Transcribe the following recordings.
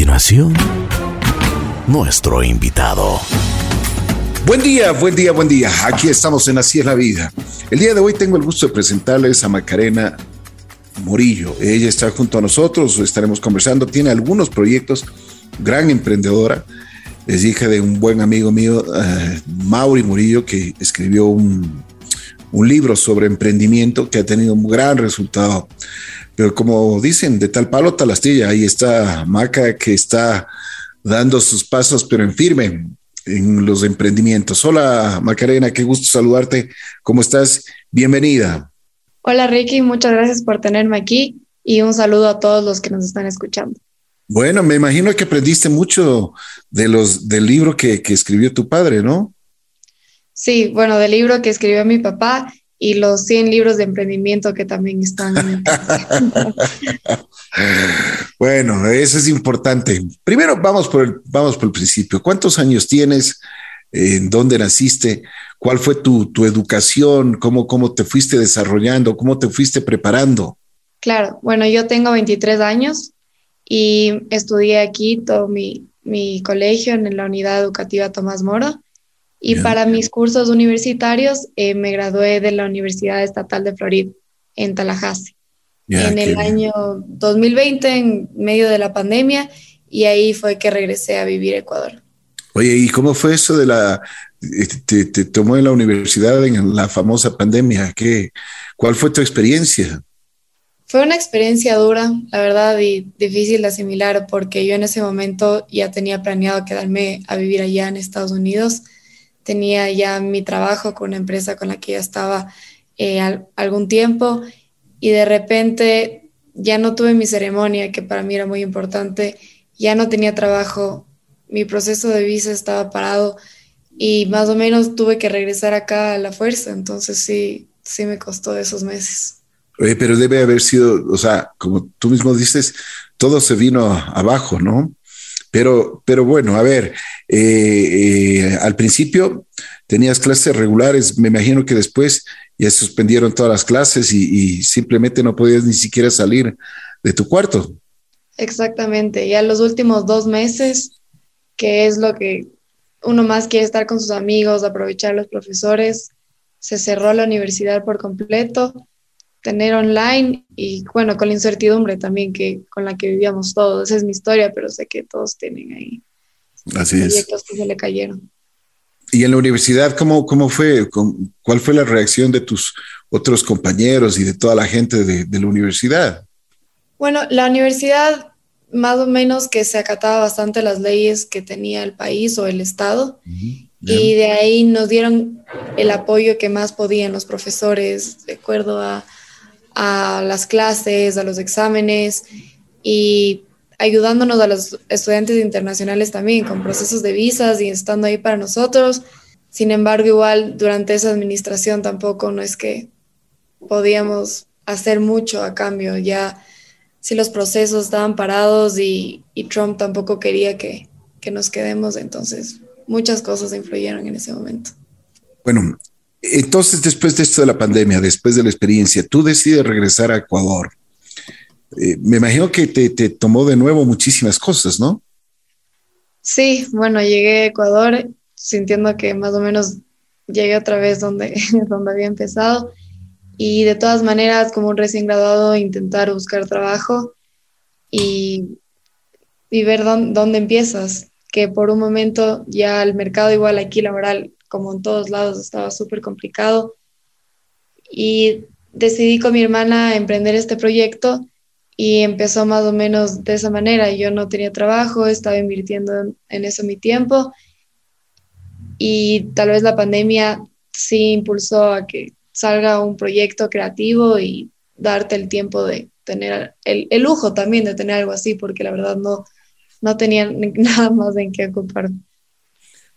continuación, nuestro invitado. Buen día, buen día, buen día. Aquí estamos en Así es la vida. El día de hoy tengo el gusto de presentarles a Macarena Morillo. Ella está junto a nosotros, estaremos conversando, tiene algunos proyectos, gran emprendedora, es hija de un buen amigo mío, uh, Mauri Murillo, que escribió un, libro sobre emprendimiento que ha tenido un gran resultado. Pero como dicen, de tal palo, tal astilla, ahí está Maca que está dando sus pasos, pero en firme en los emprendimientos. Hola Macarena, qué gusto saludarte. ¿Cómo estás? Bienvenida. Hola Ricky, muchas gracias por tenerme aquí y un saludo a todos los que nos están escuchando. Bueno, me imagino que aprendiste mucho de los, del libro que, que escribió tu padre, ¿no? Sí, bueno, del libro que escribió mi papá y los 100 libros de emprendimiento que también están. bueno, eso es importante. Primero vamos por el, vamos por el principio. ¿Cuántos años tienes? ¿En dónde naciste? ¿Cuál fue tu, tu educación? ¿Cómo, ¿Cómo te fuiste desarrollando? ¿Cómo te fuiste preparando? Claro, bueno, yo tengo 23 años y estudié aquí todo mi, mi colegio en la unidad educativa Tomás Moro. Y Bien. para mis cursos universitarios eh, me gradué de la Universidad Estatal de Florida en Tallahassee en el año 2020, en medio de la pandemia, y ahí fue que regresé a vivir a Ecuador. Oye, ¿y cómo fue eso de la... Te, te tomó en la universidad en la famosa pandemia? ¿Qué, ¿Cuál fue tu experiencia? Fue una experiencia dura, la verdad, y difícil de asimilar porque yo en ese momento ya tenía planeado quedarme a vivir allá en Estados Unidos. Tenía ya mi trabajo con una empresa con la que ya estaba eh, al, algún tiempo y de repente ya no tuve mi ceremonia, que para mí era muy importante, ya no tenía trabajo, mi proceso de visa estaba parado y más o menos tuve que regresar acá a la fuerza, entonces sí, sí me costó esos meses. Pero debe haber sido, o sea, como tú mismo dices, todo se vino abajo, ¿no? Pero, pero bueno, a ver, eh, eh, al principio tenías clases regulares, me imagino que después ya suspendieron todas las clases y, simplemente no podías ni siquiera salir de tu cuarto. Exactamente, ya los últimos dos meses, que es lo que uno más quiere estar con sus amigos, aprovechar los profesores, se cerró la universidad por completo tener online y bueno, con la incertidumbre también que con la que vivíamos todos. Esa es mi historia, pero sé que todos tienen ahí Así proyectos es. que se le cayeron. ¿Y en la universidad cómo, cómo fue? ¿Cuál fue la reacción de tus otros compañeros y de toda la gente de, de la universidad? Bueno, la universidad más o menos que se acataba bastante las leyes que tenía el país o el Estado. Uh -huh. Y de ahí nos dieron el apoyo que más podían los profesores, de acuerdo a, a las clases, a los exámenes y ayudándonos a los estudiantes internacionales también con procesos de visas y estando ahí para nosotros. Sin embargo, igual durante esa administración tampoco no es que podíamos hacer mucho a cambio. Ya si los procesos estaban parados y, Trump tampoco quería que, que nos quedemos, entonces muchas cosas influyeron en ese momento. Bueno, entonces, después de esto de la pandemia, después de la experiencia, tú decides regresar a Ecuador. Eh, me imagino que te, te, tomó de nuevo muchísimas cosas, ¿no? Sí, bueno, llegué a Ecuador sintiendo que más o menos llegué otra vez donde, donde había empezado y de todas maneras, como un recién graduado, intentar buscar trabajo y, y ver dónde, dónde empiezas, que por un momento ya el mercado igual aquí laboral como en todos lados estaba súper complicado. Y decidí con mi hermana emprender este proyecto y empezó más o menos de esa manera. Yo no tenía trabajo, estaba invirtiendo en, eso mi tiempo y tal vez la pandemia sí impulsó a que salga un proyecto creativo y darte el tiempo de tener el, el lujo también de tener algo así, porque la verdad no, no tenía nada más en qué ocuparme.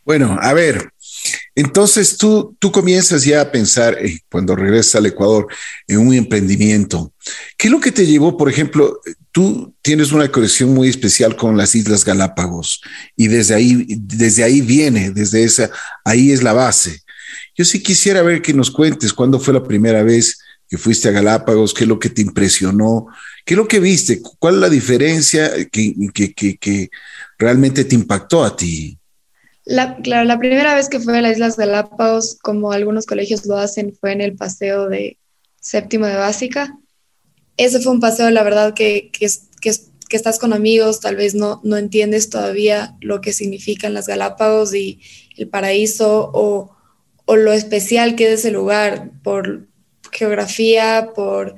Bueno, a ver, entonces tú, tú comienzas ya a pensar eh, cuando regresas al Ecuador en un emprendimiento. ¿Qué es lo que te llevó, por ejemplo, tú tienes una conexión muy especial con las Islas Galápagos y desde ahí, desde ahí viene, desde esa, ahí es la base. Yo sí quisiera ver que nos cuentes cuándo fue la primera vez que fuiste a Galápagos, qué es lo que te impresionó, qué es lo que viste, cuál es la diferencia que, que, que, realmente te impactó a ti. La, claro, la primera vez que fui a las Islas Galápagos, como algunos colegios lo hacen, fue en el paseo de séptimo de básica. Ese fue un paseo, la verdad, que, que, que, que estás con amigos, tal vez no, no entiendes todavía lo que significan las Galápagos y el paraíso o, o lo especial que es ese lugar por geografía, por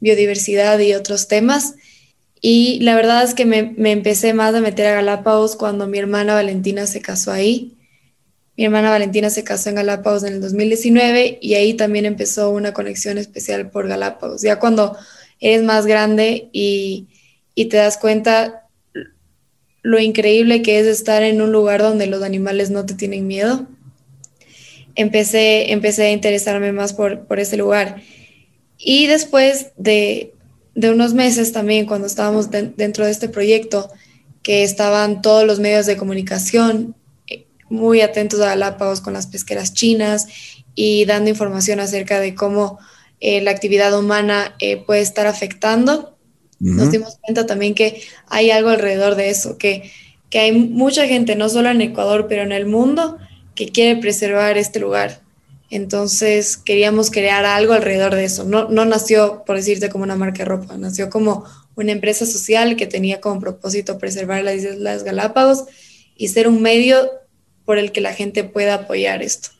biodiversidad y otros temas. Y la verdad es que me, me, empecé más a meter a Galápagos cuando mi hermana Valentina se casó ahí. Mi hermana Valentina se casó en Galápagos en el 2019 y ahí también empezó una conexión especial por Galápagos. Ya cuando eres más grande y, y te das cuenta lo increíble que es estar en un lugar donde los animales no te tienen miedo, empecé, empecé a interesarme más por, por ese lugar. Y después de, de unos meses también, cuando estábamos dentro de este proyecto, que estaban todos los medios de comunicación eh, muy atentos a Galápagos con las pesqueras chinas y dando información acerca de cómo eh, la actividad humana eh, puede estar afectando nos dimos cuenta también que hay algo alrededor de eso, que, que hay mucha gente, no solo en Ecuador, pero en el mundo, que quiere preservar este lugar. Entonces queríamos crear algo alrededor de eso. No, no nació, por decirte, como una marca de ropa, nació como una empresa social que tenía como propósito preservar las Islas Galápagos y ser un medio por el que la gente pueda apoyar esto.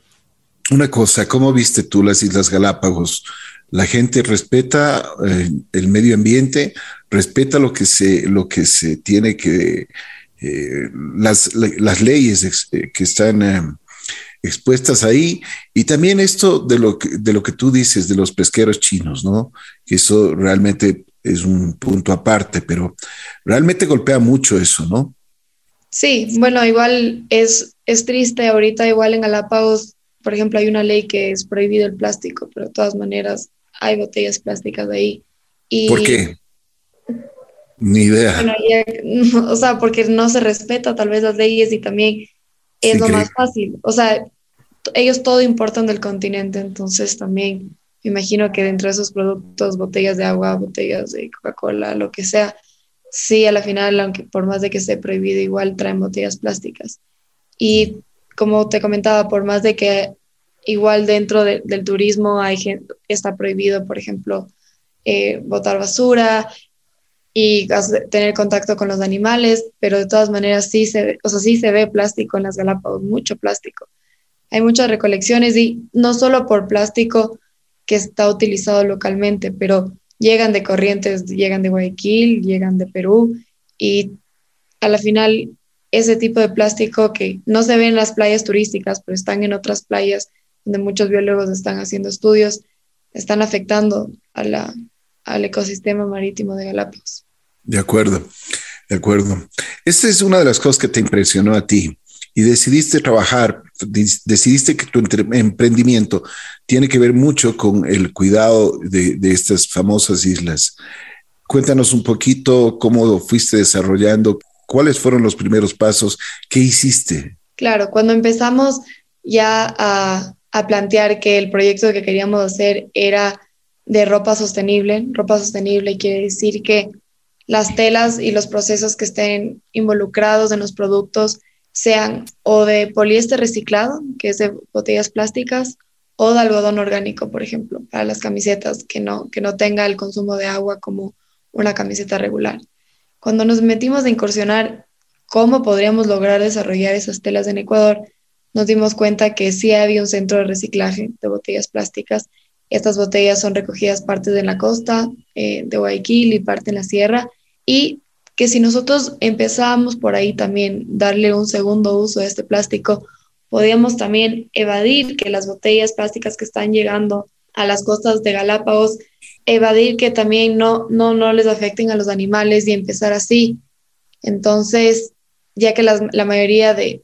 Una cosa, ¿cómo viste tú las Islas Galápagos? la gente respeta eh, el medio ambiente, respeta lo que se, lo que se tiene que, eh, las, las, leyes eh, que están expuestas ahí. Y también esto de lo, que, de lo que tú dices de los pesqueros chinos, ¿no? Que eso realmente es un punto aparte, pero realmente golpea mucho eso, ¿no? Sí, bueno, igual es, es triste ahorita, igual en Galápagos, por ejemplo, hay una ley que es prohibido el plástico, pero de todas maneras hay botellas plásticas ahí. Y, ¿Por qué? Ni idea. o sea, porque no se respeta tal vez las leyes y también es lo más fácil. O sea, ellos todo importan del continente, entonces también me imagino que dentro de esos productos, botellas de agua, botellas de Coca-Cola, lo que sea, sí, a la final, aunque por más de que esté prohibido, igual traen botellas plásticas. Y como te comentaba, por más de que Igual dentro del turismo hay gente, está prohibido, por ejemplo, eh, botar basura y tener contacto con los animales, pero de todas maneras sí se, o sea, sí se ve plástico en las Galápagos, mucho plástico. Hay muchas recolecciones y no solo por plástico que está utilizado localmente, pero llegan de Corrientes, llegan de Guayaquil, llegan de Perú y a la final ese tipo de plástico que no se ve en las playas turísticas, pero están en otras playas donde muchos biólogos están haciendo estudios, están afectando a la, al ecosistema marítimo de Galápagos. De acuerdo, de acuerdo. Esta es una de las cosas que te impresionó a ti y decidiste trabajar, decidiste que tu emprendimiento tiene que ver mucho con el cuidado de, de estas famosas islas. Cuéntanos un poquito cómo fuiste desarrollando, cuáles fueron los primeros pasos, qué hiciste. Claro, cuando empezamos ya a, a plantear que el proyecto que queríamos hacer era de ropa sostenible. Ropa sostenible quiere decir que las telas y los procesos que estén involucrados en los productos sean o de poliéster reciclado, que es de botellas plásticas, o de algodón orgánico, por ejemplo, para las camisetas, que no, que no tenga el consumo de agua como una camiseta regular. Cuando nos metimos a incursionar cómo podríamos lograr desarrollar esas telas en Ecuador, nos dimos cuenta que sí había un centro de reciclaje de botellas plásticas. Estas botellas son recogidas parte de la costa eh, de Guayaquil y parte en la sierra y que si nosotros empezábamos por ahí también darle un segundo uso a este plástico, podíamos también evadir que las botellas plásticas que están llegando a las costas de Galápagos, evadir que también no, no, no les afecten a los animales y empezar así. Entonces, ya que la mayoría de,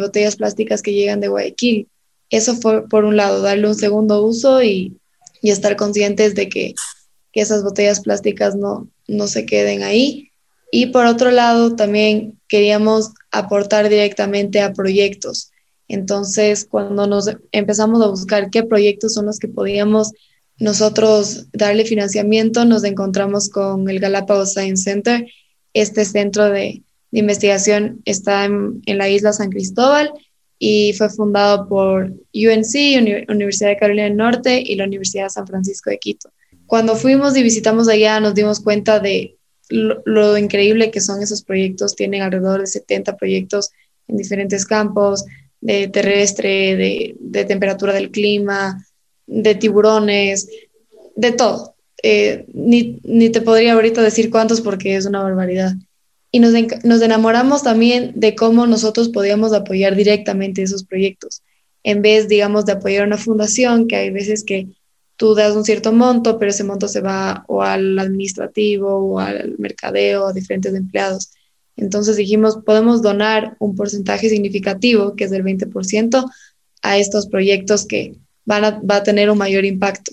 botellas plásticas que llegan de Guayaquil, eso fue por un lado, darle un segundo uso y, estar conscientes de que, esas botellas plásticas no, no se queden ahí. Y por otro lado, también queríamos aportar directamente a proyectos. Entonces, cuando nos empezamos a buscar qué proyectos son los que podíamos nosotros darle financiamiento, nos encontramos con el Galápagos Science Center. Este centro de, investigación está en, la isla San Cristóbal y fue fundado por UNC, Universidad de Carolina del Norte y la Universidad de San Francisco de Quito. Cuando fuimos y visitamos allá nos dimos cuenta de lo, increíble que son esos proyectos. Tienen alrededor de 70 proyectos en diferentes campos, de terrestre, de, de temperatura del clima, de tiburones, de todo. Eh, ni, ni, te podría ahorita decir cuántos porque es una barbaridad. Y nos, nos enamoramos también de cómo nosotros podíamos apoyar directamente esos proyectos, en vez, digamos, de apoyar una fundación, que hay veces que tú das un cierto monto, pero ese monto se va o al administrativo o al mercadeo, a diferentes empleados. Entonces dijimos, podemos donar un porcentaje significativo, que es del 20%, a estos proyectos que van a, va a tener un mayor impacto.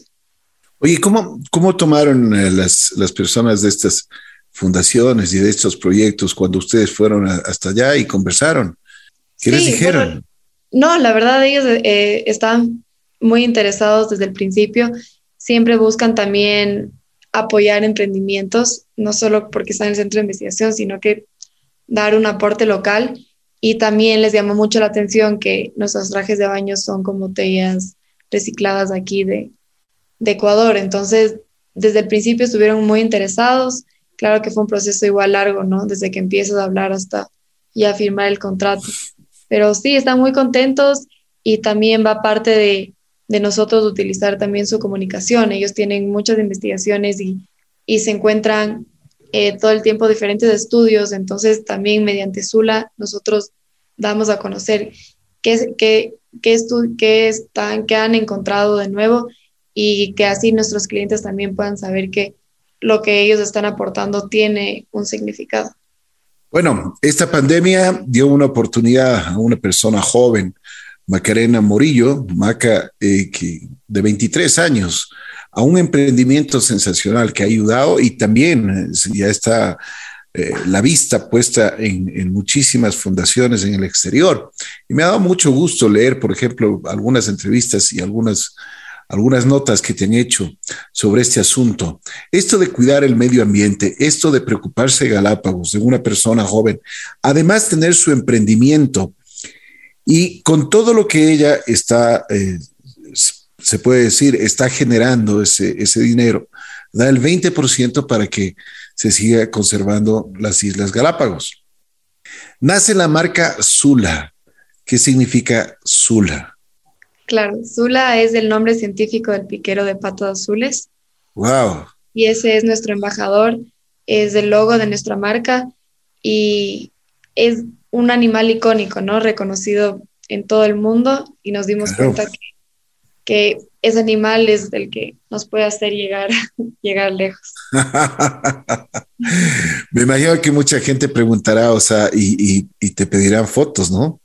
Oye, ¿cómo, cómo tomaron eh, las, las personas de estas fundaciones y de estos proyectos cuando ustedes fueron hasta allá y conversaron? ¿Qué les dijeron? no, la verdad ellos eh, están muy interesados desde el principio. Siempre buscan también apoyar emprendimientos, no solo porque están en el centro de investigación, sino que dar un aporte local. Y también les llamó mucho la atención que nuestros trajes de baño son con botellas recicladas aquí de, de Ecuador. Entonces, desde el principio estuvieron muy interesados. Claro que fue un proceso igual largo, ¿no? Desde que empiezas a hablar hasta ya firmar el contrato. Pero sí, están muy contentos y también va parte de, de nosotros utilizar también su comunicación. Ellos tienen muchas investigaciones y, y se encuentran eh, todo el tiempo diferentes estudios, entonces también mediante Sula nosotros damos a conocer qué, qué, qué, qué, están, qué han encontrado de nuevo y que así nuestros clientes también puedan saber que lo que ellos están aportando tiene un significado. Bueno, esta pandemia dio una oportunidad a una persona joven, Macarena Morillo, Maca, eh, de 23 años, a un emprendimiento sensacional que ha ayudado y también eh, ya está eh, la vista puesta en, muchísimas fundaciones en el exterior. Y me ha dado mucho gusto leer, por ejemplo, algunas entrevistas y algunas, algunas notas que te han hecho sobre este asunto. Esto de cuidar el medio ambiente, esto de preocuparse de Galápagos, de una persona joven, además tener su emprendimiento y con todo lo que ella está eh, se puede decir, está generando ese, ese dinero, da el 20% para que se siga conservando las Islas Galápagos. Nace la marca Zula. ¿Qué significa Zula? Claro, Zula es el nombre científico del piquero de patos azules. Wow. Y ese es nuestro embajador, es el logo de nuestra marca y es un animal icónico, ¿no? Reconocido en todo el mundo y nos dimos cuenta que que ese animal es el que nos puede hacer llegar, llegar lejos. Me imagino que mucha gente preguntará, o sea, y, te pedirán fotos, ¿no?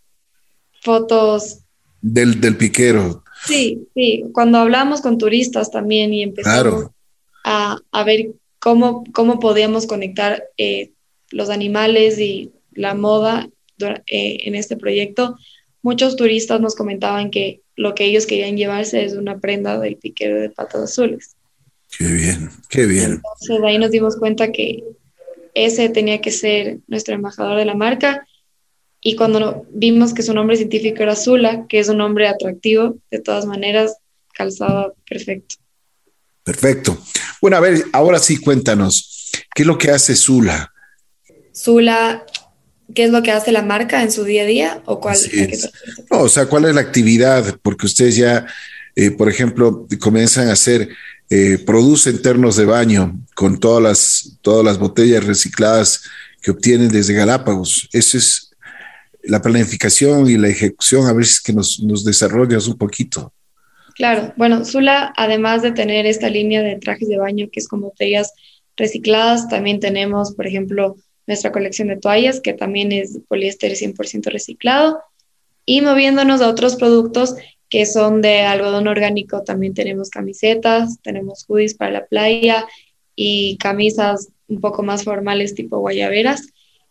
Fotos. Del, del, piquero. Sí, sí. Cuando hablamos con turistas también y empezamos a, ver cómo, cómo podíamos conectar eh, los animales y la moda en este proyecto, muchos turistas nos comentaban que lo que ellos querían llevarse es una prenda del piquero de patas azules. Qué bien, qué bien. Entonces ahí nos dimos cuenta que ese tenía que ser nuestro embajador de la marca y cuando vimos que su nombre científico era Zula, que es un nombre atractivo, de todas maneras calzaba perfecto. Perfecto. Bueno, a ver, ahora sí cuéntanos, ¿qué es lo que hace Zula? Zula qué es lo que hace la marca en su día a día o cuál o sea, cuál es la actividad, porque ustedes ya, eh, por ejemplo, comienzan a hacer, eh, producen ternos de baño con todas las, todas las botellas recicladas que obtienen desde Galápagos. Esa es la planificación y la ejecución, a ver si es que nos, nos desarrollas un poquito. Claro, bueno, Zula, además de tener esta línea de trajes de baño que es con botellas recicladas, también tenemos, por ejemplo, nuestra colección de toallas, que también es poliéster 100% reciclado. Y moviéndonos a otros productos que son de algodón orgánico, también tenemos camisetas, tenemos hoodies para la playa y camisas un poco más formales tipo guayaberas.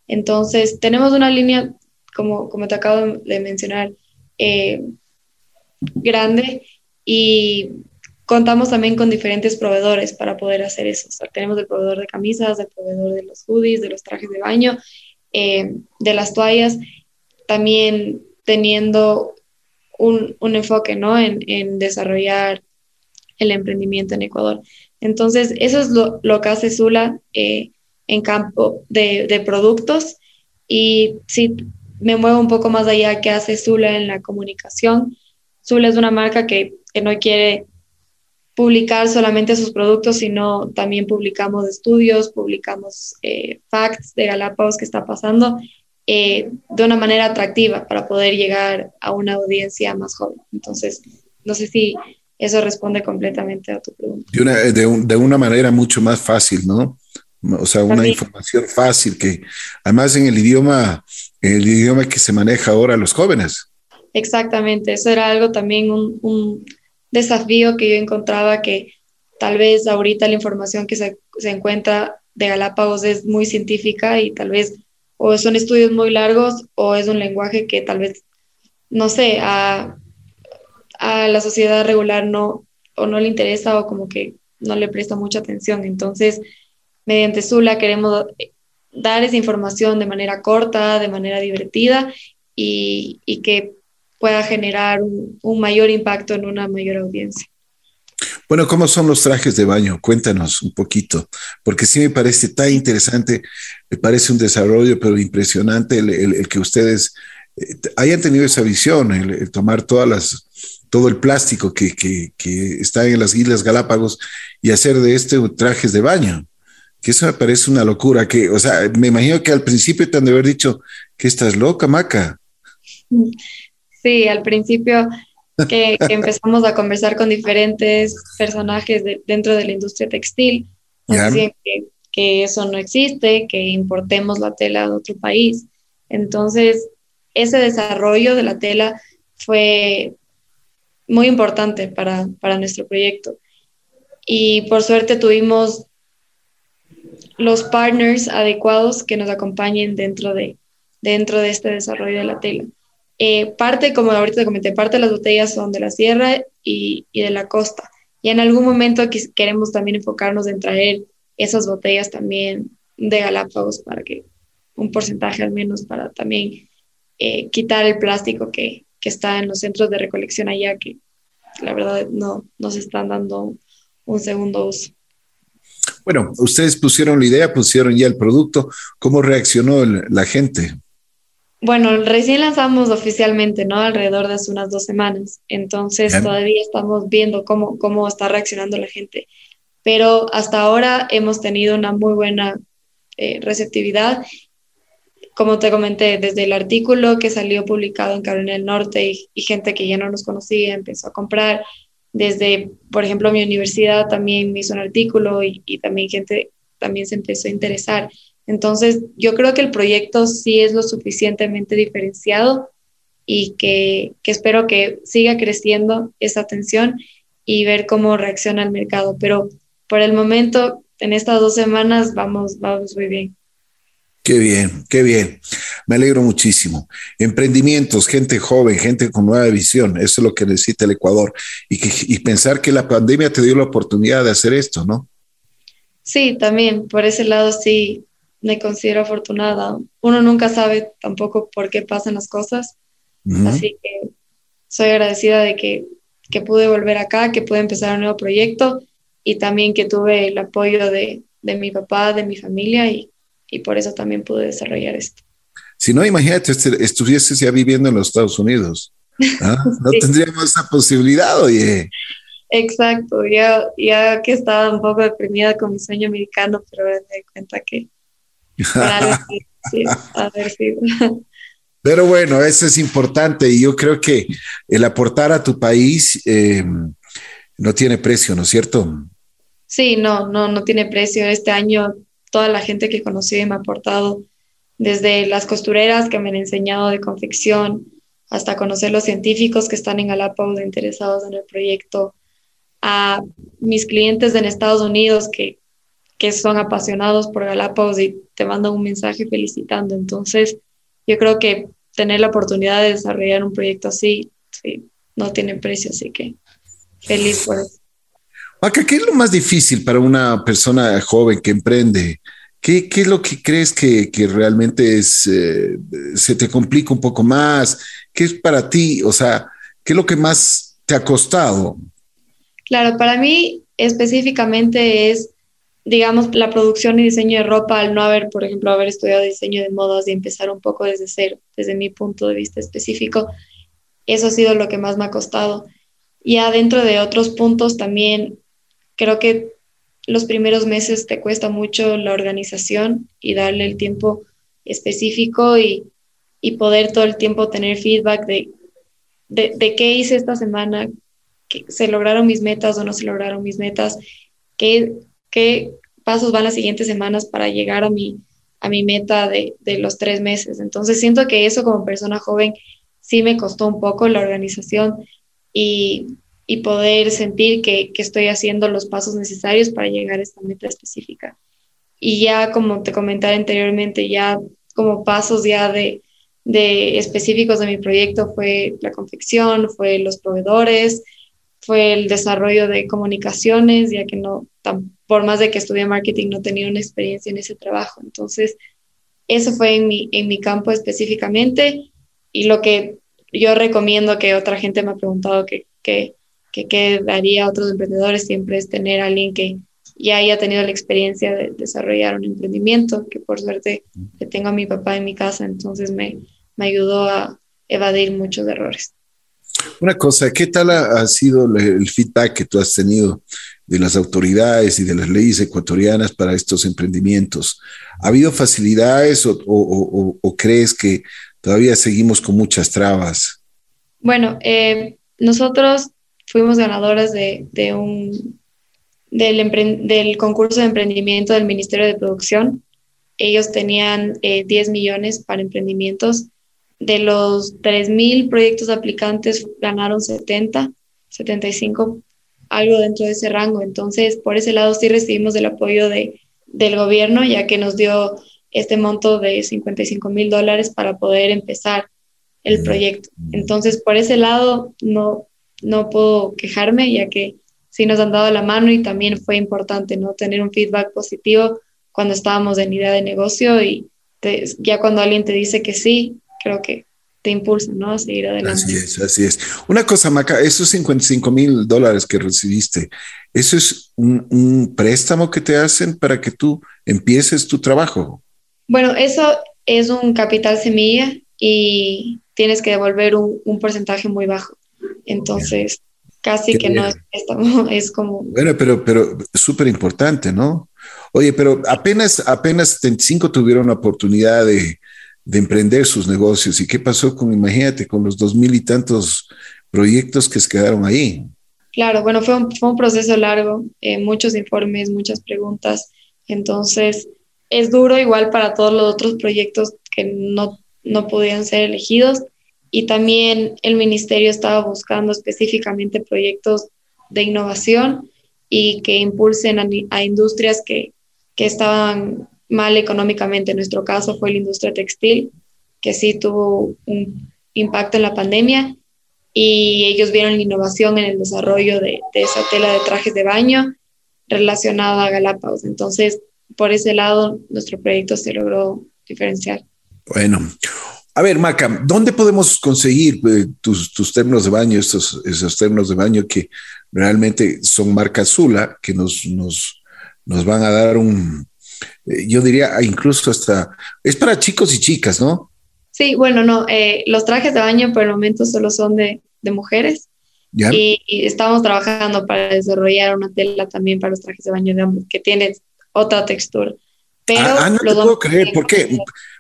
Entonces, tenemos una línea, como, como te acabo de mencionar, eh, grande y contamos también con diferentes proveedores para poder hacer eso. tenemos el proveedor de camisas, el proveedor de los hoodies, de los trajes de baño, eh, de las toallas, también teniendo un, un enfoque ¿no? en, en, desarrollar el emprendimiento en Ecuador. Entonces, eso es lo, lo que hace Zula eh, en campo de, de, productos. Y si me muevo un poco más allá, ¿qué hace Zula en la comunicación? Zula es una marca que, que no quiere publicar solamente sus productos, sino también publicamos estudios, publicamos eh, facts de Galápagos que está pasando eh, de una manera atractiva para poder llegar a una audiencia más joven. Entonces, no sé si eso responde completamente a tu pregunta. De una, de, una manera mucho más fácil, ¿no? O sea, una información fácil que además en el idioma, el idioma que se maneja ahora los jóvenes. Exactamente, eso era algo también un, un desafío que yo encontraba que tal vez ahorita la información que se, encuentra de Galápagos es muy científica y tal vez o son estudios muy largos o es un lenguaje que tal vez, no sé, a, a la sociedad regular no, o no le interesa o como que no le presta mucha atención. Entonces, mediante Zula queremos dar esa información de manera corta, de manera divertida y, y que pueda generar un, mayor impacto en una mayor audiencia. Bueno, ¿cómo son los trajes de baño? Cuéntanos un poquito, porque sí me parece tan interesante, me parece un desarrollo, pero impresionante el, que ustedes eh, hayan tenido esa visión, el, tomar todas las, todo el plástico que, que, que, está en las Islas Galápagos y hacer de este trajes de baño. Que eso me parece una locura, que, o sea, me imagino que al principio te han de haber dicho que estás loca, Maca. Sí, al principio que, empezamos a conversar con diferentes personajes dentro de la industria textil, que, que, eso no existe, que importemos la tela de otro país. Entonces, ese desarrollo de la tela fue muy importante para, para nuestro proyecto. Y por suerte tuvimos los partners adecuados que nos acompañen dentro de, dentro de este desarrollo de la tela. Eh, parte, como ahorita te comenté, parte de las botellas son de la sierra y, y de la costa. Y en algún momento queremos también enfocarnos en traer esas botellas también de Galápagos para que un porcentaje al menos para también eh, quitar el plástico que, que, está en los centros de recolección allá, que la verdad no nos están dando un segundo uso. Bueno, ustedes pusieron la idea, pusieron ya el producto. ¿Cómo reaccionó la gente? Bueno, recién lanzamos oficialmente, ¿no? Alrededor de hace unas dos semanas. Entonces todavía estamos viendo cómo, cómo está reaccionando la gente. Pero hasta ahora hemos tenido una muy buena eh, receptividad. Como te comenté, desde el artículo que salió publicado en Carolina del Norte y, y gente que ya no nos conocía empezó a comprar. Desde, por ejemplo, mi universidad también me hizo un artículo y, y también gente también se empezó a interesar. Entonces, yo creo que el proyecto sí es lo suficientemente diferenciado y que, espero que siga creciendo esa atención y ver cómo reacciona el mercado. Pero por el momento, en estas dos semanas, vamos, vamos muy bien. Qué bien, qué bien. Me alegro muchísimo. Emprendimientos, gente joven, gente con nueva visión, eso es lo que necesita el Ecuador. Y, que, y pensar que la pandemia te dio la oportunidad de hacer esto, ¿no? Sí, también, por ese lado sí, me considero afortunada. Uno nunca sabe tampoco por qué pasan las cosas, así que soy agradecida de que, que, pude volver acá, que pude empezar un nuevo proyecto y también que tuve el apoyo de, de mi papá, de mi familia y, y, por eso también pude desarrollar esto. Si no, imagínate, este, estuvieses ya viviendo en los Estados Unidos. ¿ah? No tendríamos esa posibilidad, oye. Exacto, ya, ya que estaba un poco deprimida con mi sueño americano, pero me di cuenta que, pero bueno, eso es importante y yo creo que el aportar a tu país eh, no tiene precio, ¿no es cierto? Sí, no, no, no tiene precio. Este año toda la gente que conocí me ha aportado, desde las costureras que me han enseñado de confección, hasta conocer los científicos que están en Galápagos interesados en el proyecto, a mis clientes en Estados Unidos que que son apasionados por Galápagos y te mandan un mensaje felicitando. Entonces, yo creo que tener la oportunidad de desarrollar un proyecto así, sí, no tiene precio, así que feliz por eso. Maca, ¿qué es lo más difícil para una persona joven que emprende? ¿Qué, qué es lo que crees que, que realmente es, eh, se te complica un poco más? ¿Qué es para ti? O sea, ¿qué es lo que más te ha costado? Claro, para mí específicamente es, digamos, la producción y diseño de ropa al no haber, por ejemplo, haber estudiado diseño de modas y empezar un poco desde cero, desde mi punto de vista específico. Eso ha sido lo que más me ha costado. Ya dentro de otros puntos también creo que los primeros meses te cuesta mucho la organización y darle el tiempo específico y, y poder todo el tiempo tener feedback de, de, de, qué hice esta semana, que se lograron mis metas o no se lograron mis metas, qué, qué pasos van las siguientes semanas para llegar a mi, a mi meta de, de los tres meses. Entonces siento que eso como persona joven sí me costó un poco la organización y, y poder sentir que, que, estoy haciendo los pasos necesarios para llegar a esta meta específica. Y ya, como te comentaba anteriormente, ya como pasos ya de, de específicos de mi proyecto fue la confección, fue los proveedores, fue el desarrollo de comunicaciones, ya que no, tan, por más de que estudié marketing, no tenía una experiencia en ese trabajo. Entonces, eso fue en mi, en mi campo específicamente y lo que yo recomiendo que otra gente me ha preguntado que, que que, que daría a otros emprendedores siempre es tener a alguien que ya haya tenido la experiencia de desarrollar un emprendimiento, que por suerte que tengo a mi papá en mi casa, entonces me, me ayudó a evadir muchos errores. Una cosa, ¿qué tal ha, ha, sido el feedback que tú has tenido de las autoridades y de las leyes ecuatorianas para estos emprendimientos? ¿Ha habido facilidades o, crees que todavía seguimos con muchas trabas? Bueno, eh, nosotros fuimos ganadoras de, de un, del, del, concurso de emprendimiento del Ministerio de Producción. Ellos tenían eh, 10 millones para emprendimientos. De los 3.000 proyectos aplicantes, ganaron 70, 75, algo dentro de ese rango. Entonces, por ese lado sí recibimos el apoyo de, del gobierno, ya que nos dio este monto de 55 mil dólares para poder empezar el proyecto. Entonces, por ese lado, no, no puedo quejarme, ya que sí nos han dado la mano y también fue importante no tener un feedback positivo cuando estábamos en idea de negocio y te, ya cuando alguien te dice que sí, creo que te impulsa ¿no? a seguir adelante. Así es, así es. Una cosa, Maca, esos 55 mil dólares que recibiste, ¿eso es un, un, préstamo que te hacen para que tú empieces tu trabajo? Bueno, eso es un capital semilla y tienes que devolver un, un porcentaje muy bajo. Entonces, casi Qué que bien. no es préstamo, es como... Bueno, pero, pero súper importante, ¿no? Oye, pero apenas, apenas 35 tuvieron la oportunidad de, de emprender sus negocios. ¿Y qué pasó con, imagínate, con los dos mil y tantos proyectos que se quedaron ahí? Claro, bueno, fue un, fue un proceso largo, eh, muchos informes, muchas preguntas. Entonces, es duro igual para todos los otros proyectos que no, no podían ser elegidos, y también el ministerio estaba buscando específicamente proyectos de innovación y que impulsen a, a industrias que, que, estaban mal económicamente. En nuestro caso fue la industria textil, que sí tuvo un impacto en la pandemia y ellos vieron la innovación en el desarrollo de, de esa tela de trajes de baño relacionada a Galápagos. Entonces, por ese lado, nuestro proyecto se logró diferenciar. Bueno, a ver, Maca, ¿dónde podemos conseguir eh, tus, tus, ternos de baño, estos, esos ternos de baño que realmente son marca Zula, que nos, nos, nos van a dar un, yo diría incluso hasta, es para chicos y chicas, ¿no? Sí, bueno, no, eh, los trajes de baño por el momento solo son de, de mujeres. ¿Ya? Y, y, estamos trabajando para desarrollar una tela también para los trajes de baño de hombres que tiene otra textura. Pero ah, ah no te puedo creer, ¿por qué?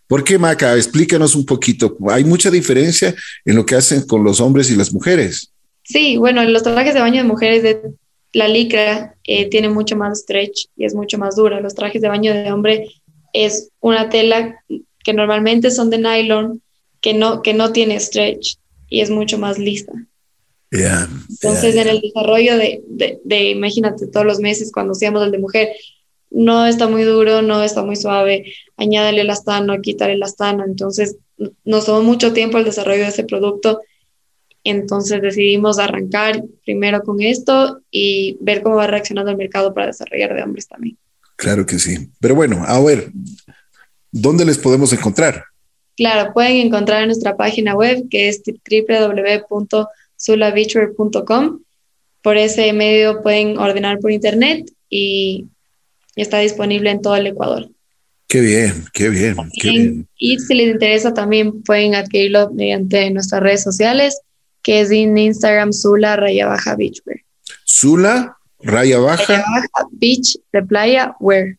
¿Por qué, Maca? Explícanos un poquito. ¿Hay mucha diferencia en lo que hacen con los hombres y las mujeres? Sí, bueno, los trajes de baño de mujeres de la licra eh, tiene mucho más stretch y es mucho más dura. Los trajes de baño de hombre es una tela que normalmente son de nylon, que no, que no tiene stretch y es mucho más lista. Yeah, Entonces, yeah, yeah. en el desarrollo de, de, de, imagínate, todos los meses cuando hacíamos el de mujer, no está muy duro, no está muy suave, añádale el astano, quítale el astano. Entonces, nos tomó mucho tiempo el desarrollo de ese producto Entonces decidimos arrancar primero con esto y ver cómo va reaccionando el mercado para desarrollar de hombres también. Claro que sí. Pero bueno, a ver, ¿dónde les podemos encontrar? Claro, pueden encontrar en nuestra página web que es www.sulabeachwear.com. Por ese medio pueden ordenar por internet y está disponible en todo el Ecuador. Qué bien, qué bien, qué bien. Y si les interesa también pueden adquirirlo mediante nuestras redes sociales, que es en Instagram Zula Raya Baja Beachwear. Zula Raya Baja. Raya Baja Beach de Playa Wear.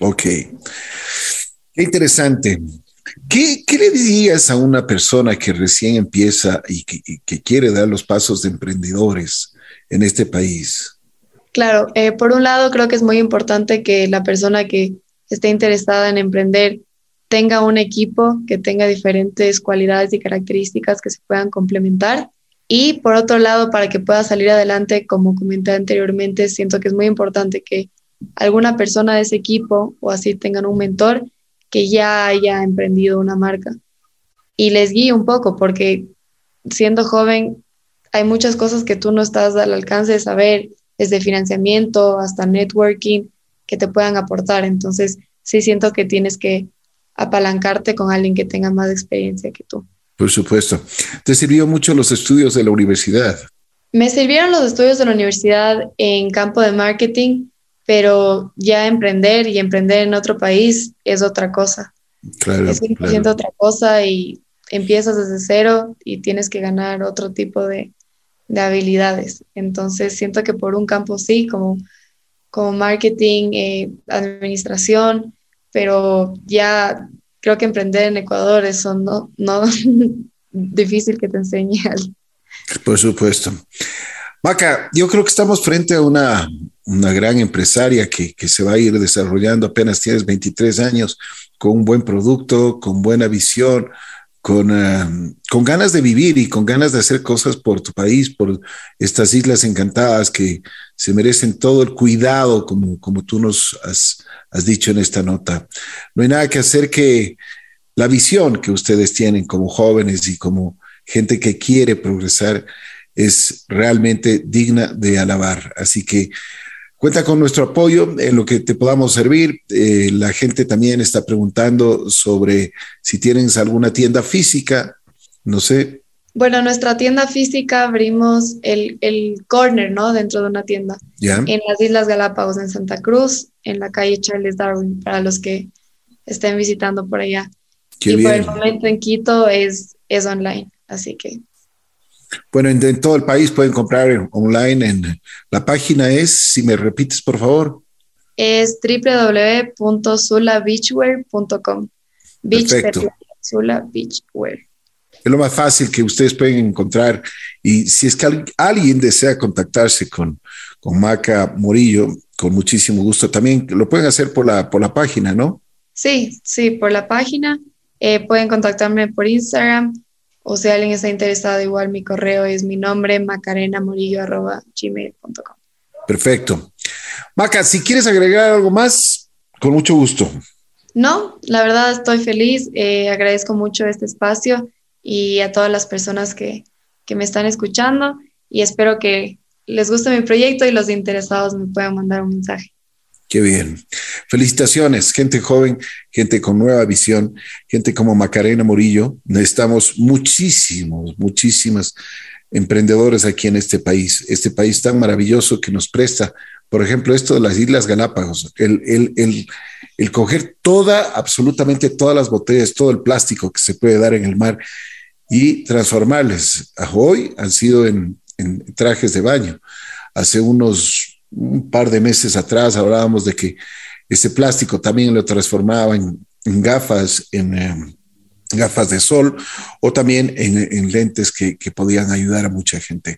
Ok. Qué interesante. ¿Qué, ¿Qué, le dirías a una persona que recién empieza y que, y que, quiere dar los pasos de emprendedores en este país? Claro, eh, por un lado creo que es muy importante que la persona que esté interesada en emprender tenga un equipo que tenga diferentes cualidades y características que se puedan complementar. Y por otro lado, para que pueda salir adelante, como comenté anteriormente, siento que es muy importante que alguna persona de ese equipo o así tengan un mentor que ya haya emprendido una marca y les guíe un poco, porque siendo joven hay muchas cosas que tú no estás al alcance de saber, desde financiamiento hasta networking, que te puedan aportar. Entonces, sí siento que tienes que apalancarte con alguien que tenga más experiencia que tú. Por supuesto. ¿Te sirvió mucho los estudios de la universidad? Me sirvieron los estudios de la universidad en campo de marketing, pero ya emprender y emprender en otro país es otra cosa. Claro, es 100% claro. otra cosa y empiezas desde cero y tienes que ganar otro tipo de, de, habilidades. Entonces siento que por un campo sí, como, como marketing, eh, administración, pero ya creo que emprender en Ecuador eso no, no difícil que te enseñe. Por supuesto. Maca, yo creo que estamos frente a una, una gran empresaria que, que, se va a ir desarrollando, apenas tienes 23 años, con un buen producto, con buena visión, con, uh, con ganas de vivir y con ganas de hacer cosas por tu país, por estas islas encantadas que se merecen todo el cuidado, como, como tú nos has, has dicho en esta nota. No hay nada que hacer que la visión que ustedes tienen como jóvenes y como gente que quiere progresar es realmente digna de alabar. Así que cuenta con nuestro apoyo en lo que te podamos servir. Eh, la gente también está preguntando sobre si tienes alguna tienda física, no sé. Bueno, nuestra tienda física abrimos el, el corner, ¿no? Dentro de una tienda. ¿Ya? En las Islas Galápagos, en Santa Cruz, en la calle Charles Darwin, para los que estén visitando por allá. Qué y bien. por el momento en Quito es, es online, así que bueno, en, en, todo el país pueden comprar online. En la página es, si me repites, por favor. Es www.sulabeachwear.com. Beach Perfecto. Sula Beachwear. Es lo más fácil que ustedes pueden encontrar. Y si es que alguien desea contactarse con, con Maca Morillo, con muchísimo gusto, también lo pueden hacer por la, por la página, ¿no? Sí, sí, por la página. Eh, pueden contactarme por Instagram o si alguien está interesado, igual mi correo es mi nombre, macarenamorillo.gmail.com. Perfecto. Maca, si quieres agregar algo más, con mucho gusto. No, la verdad estoy feliz, eh, agradezco mucho este espacio y a todas las personas que, que me están escuchando y espero que les guste mi proyecto y los interesados me puedan mandar un mensaje. Qué bien. Felicitaciones, gente joven, gente con nueva visión, gente como Macarena Morillo. Necesitamos muchísimos, muchísimas emprendedores aquí en este país, este país tan maravilloso que nos presta, por ejemplo, esto de las Islas Galápagos, el, el, el, el coger toda, absolutamente todas las botellas, todo el plástico que se puede dar en el mar y transformarles. Hoy han sido en, trajes de baño. Hace unos un par de meses atrás hablábamos de que ese plástico también lo transformaba en, gafas, en eh, gafas de sol o también en, en lentes que, que, podían ayudar a mucha gente.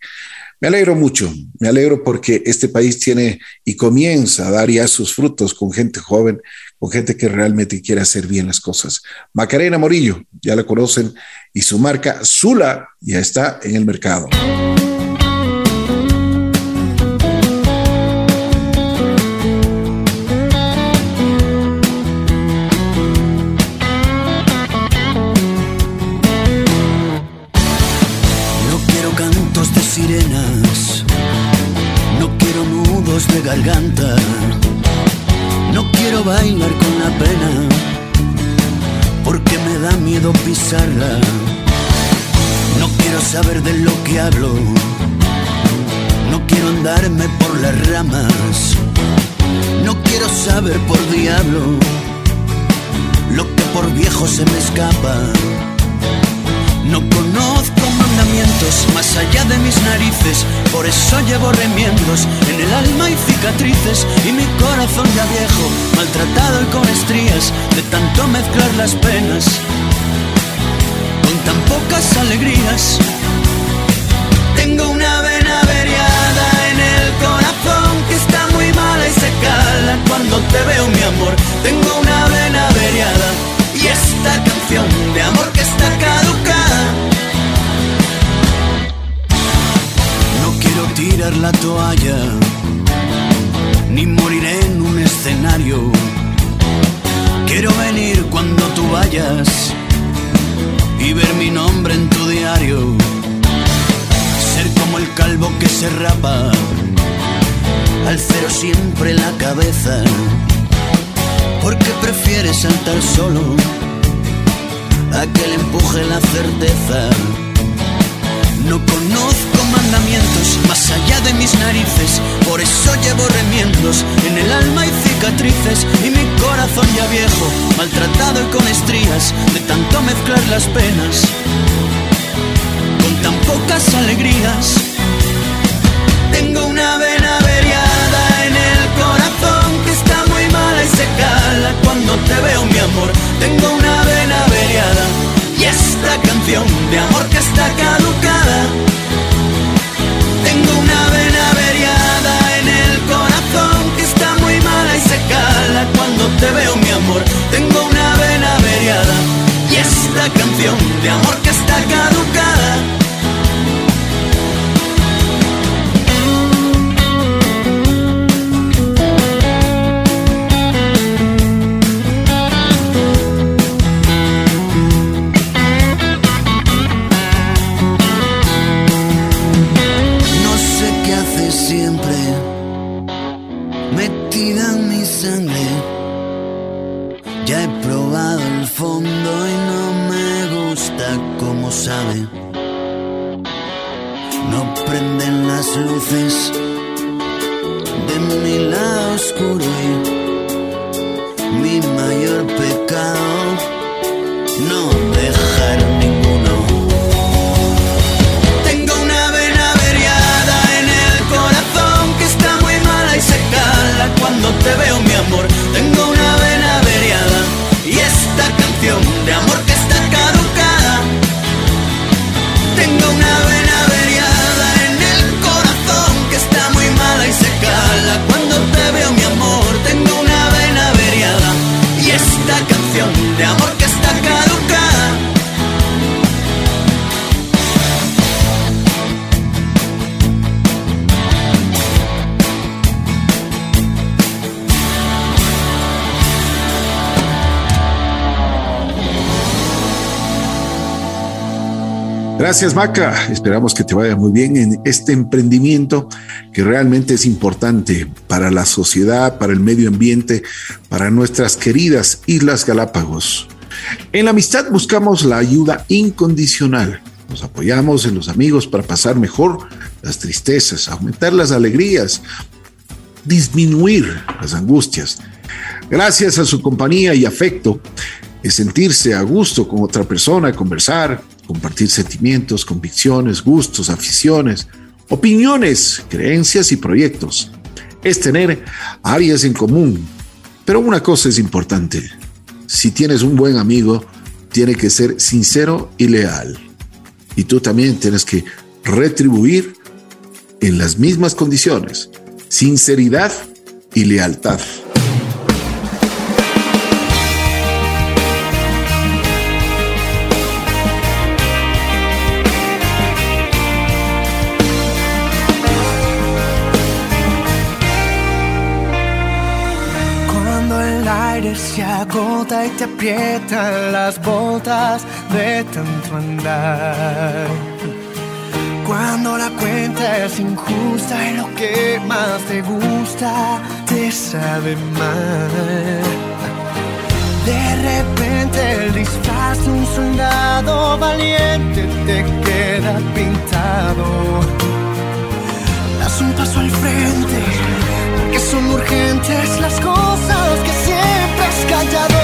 Me alegro mucho, me alegro porque este país tiene y comienza a dar ya sus frutos con gente joven, con gente que realmente quiere hacer bien las cosas. Macarena Morillo, ya la conocen, y su marca Zula ya está en el mercado. Garganta. No quiero bailar con la pena, porque me da miedo pisarla. No quiero saber de lo que hablo, no quiero andarme por las ramas. No quiero saber por diablo lo que por viejo se me escapa. No conozco mandamientos más allá de mis narices, por eso llevo remiendos en el alma y cicatrices y mi corazón ya viejo, maltratado y con estrías de tanto mezclar las penas con tan pocas alegrías. Tengo una vena averiada en el corazón que está muy mala y se cala cuando te veo mi amor. Tengo una vena averiada y esta canción de amor que está caducada. Tirar la toalla, ni morir en un escenario. Quiero venir cuando tú vayas y ver mi nombre en tu diario. Ser como el calvo que se rapa, al cero siempre la cabeza porque prefieres saltar solo a que le empuje la certeza. No conozco mandamientos más allá de mis narices, por eso llevo remiendos en el alma y cicatrices y mi corazón ya viejo, maltratado y con estrías de tanto mezclar las penas con tan pocas alegrías. Tengo una vena averiada en el corazón que está muy mala y se cala cuando te veo, mi amor. Tengo una vena averiada y esta canción de amor que está caducada. Te veo, mi amor. Tengo una vena averiada y esta canción de amor que está caducada. Mayor Gracias, Maca. Esperamos que te vaya muy bien en este emprendimiento que realmente es importante para la sociedad, para el medio ambiente, para nuestras queridas Islas Galápagos. En la amistad buscamos la ayuda incondicional. Nos apoyamos en los amigos para pasar mejor las tristezas, aumentar las alegrías, disminuir las angustias. Gracias a su compañía y afecto, es sentirse a gusto con otra persona, conversar, compartir sentimientos, convicciones, gustos, aficiones, opiniones, creencias y proyectos. Es tener áreas en común. Pero una cosa es importante. Si tienes un buen amigo, tiene que ser sincero y leal. Y tú también tienes que retribuir en las mismas condiciones. Sinceridad y lealtad. Se agota y te aprietan las botas de tanto andar. Cuando la cuenta es injusta y lo que más te gusta te sabe mal. De repente el disfraz de un soldado valiente te queda pintado. Das un paso al frente, porque son urgentes las cosas que callado.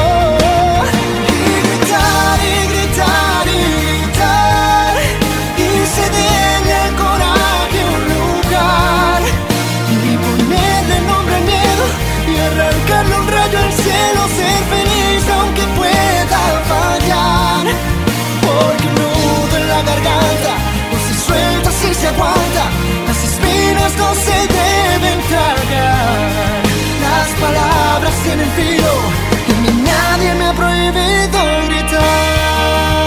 Y gritar y gritar y gritar y cederle al coraje un lugar y ponerle nombre al miedo y arrancarle un rayo al cielo, ser feliz aunque pueda fallar. Porque un nudo en la garganta no se suelta si se aguanta, las espinas no se deben tragar. Las palabras tienen filo nadie me ha prohibido gritar.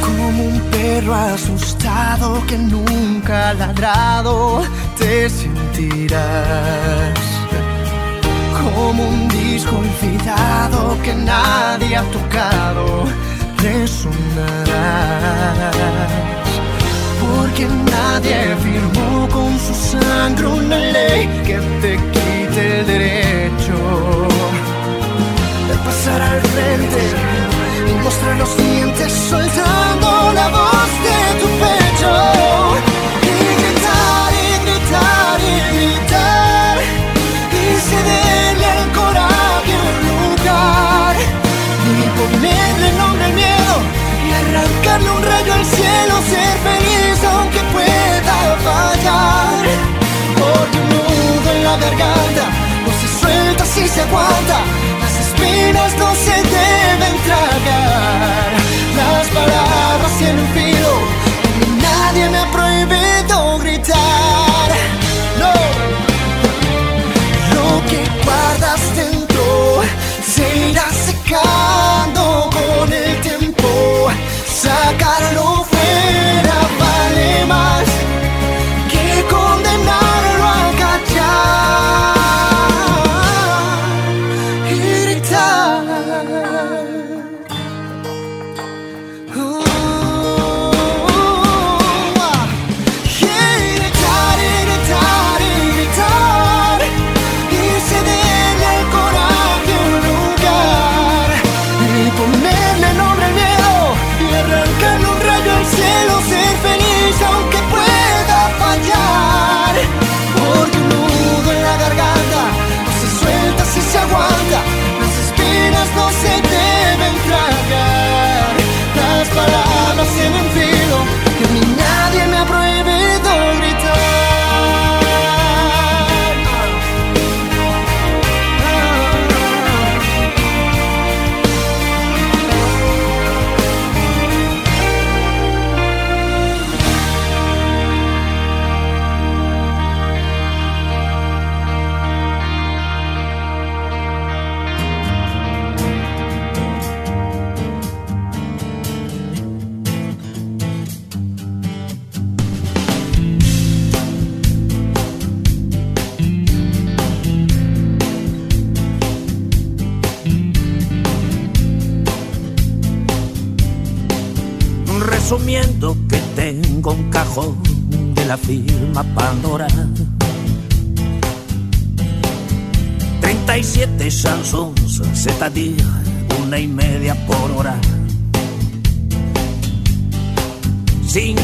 Como un perro asustado que nunca ha ladrado, te sentirás. Como un disco olvidado que nadie ha tocado, Porque nadie firmó con su sangre una ley que te quite el derecho de pasar al frente y mostrar los dientes soltando la voz se aguanta las espinas no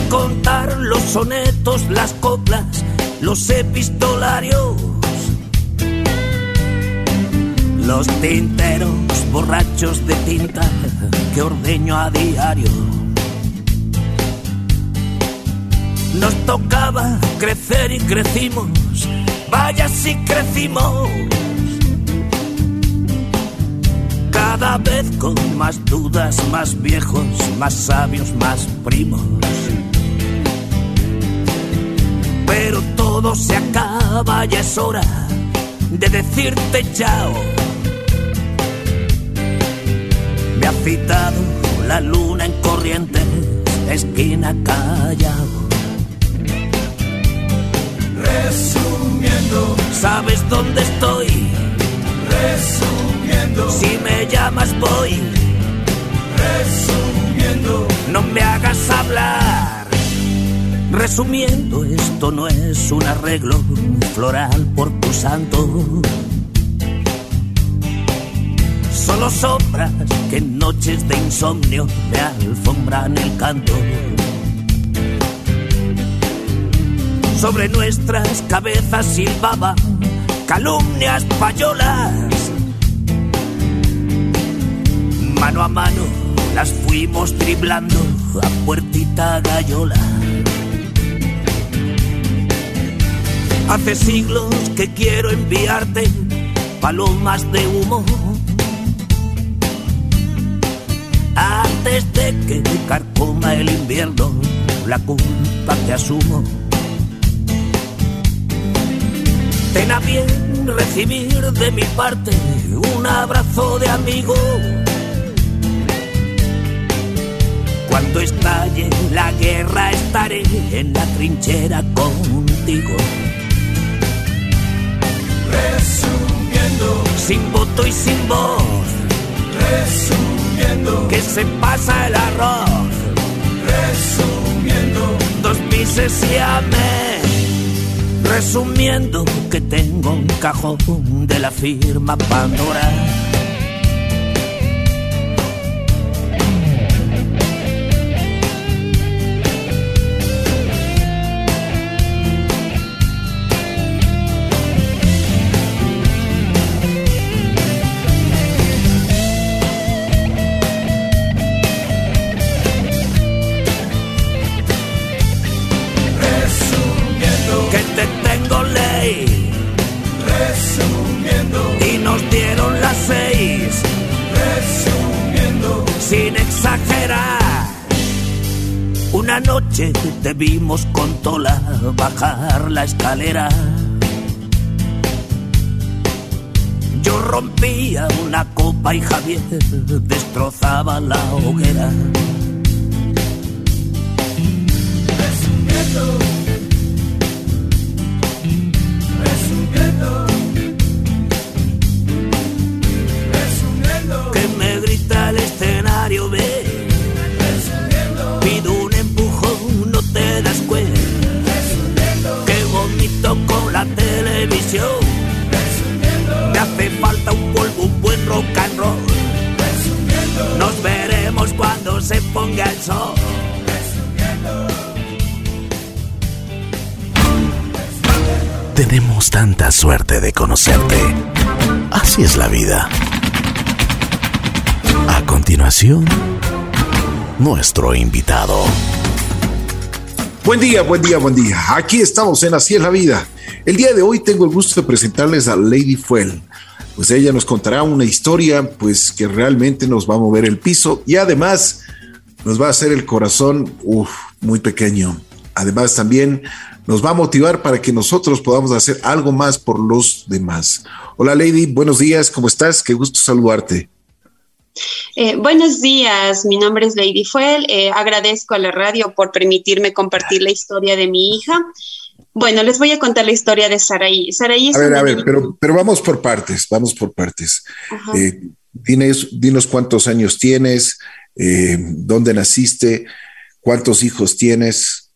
contar los sonetos, las coplas, los epistolarios Los tinteros borrachos de tinta que ordeño a diario Nos tocaba crecer y crecimos, vaya si crecimos. Cada vez con más dudas, más viejos, más sabios, más primos. Todo se acaba, ya es hora de decirte chao. Me ha citado la luna en corriente, esquina callao. Resumiendo, ¿sabes dónde estoy? Resumiendo, si me llamas voy. Resumiendo, no me hagas hablar. Resumiendo, esto no es un arreglo floral por tu santo. Solo sombras que en noches de insomnio me alfombran el canto. Sobre nuestras cabezas silbaban calumnias payolas. Mano a mano las fuimos driblando a puertita gallola. Hace siglos que quiero enviarte palomas de humo. Antes de que carcoma el invierno, la culpa que asumo. Ten a bien recibir de mi parte un abrazo de amigo. Cuando estalle la guerra estaré en la trinchera contigo. Resumiendo, sin voto y sin voz. Resumiendo, que se pasa el arroz. Resumiendo, dos pises y amén. Resumiendo que tengo un cajón de la firma Pandora. Noche te vimos con Tola bajar la escalera. Yo rompía una copa y Javier destrozaba la hoguera. Tanta suerte de conocerte. Así es la vida. A continuación, nuestro invitado. Buen día, buen día, buen día. Aquí estamos en Así es la vida. El día de hoy tengo el gusto de presentarles a Lady Fuel. Pues ella nos contará una historia pues que realmente nos va a mover el piso y además nos va a hacer el corazón uf, muy pequeño. Además también nos va a motivar para que nosotros podamos hacer algo más por los demás. Hola Lady, buenos días, ¿cómo estás? Qué gusto saludarte. Eh, buenos días, mi nombre es Lady Fuel. Eh, agradezco a la radio por permitirme compartir la historia de mi hija. Bueno, les voy a contar la historia de Saraí. Saraí es A ver, a ver, niña- pero, pero vamos por partes, vamos por partes. Eh, dinos, dinos cuántos años tienes, eh, dónde naciste, cuántos hijos tienes.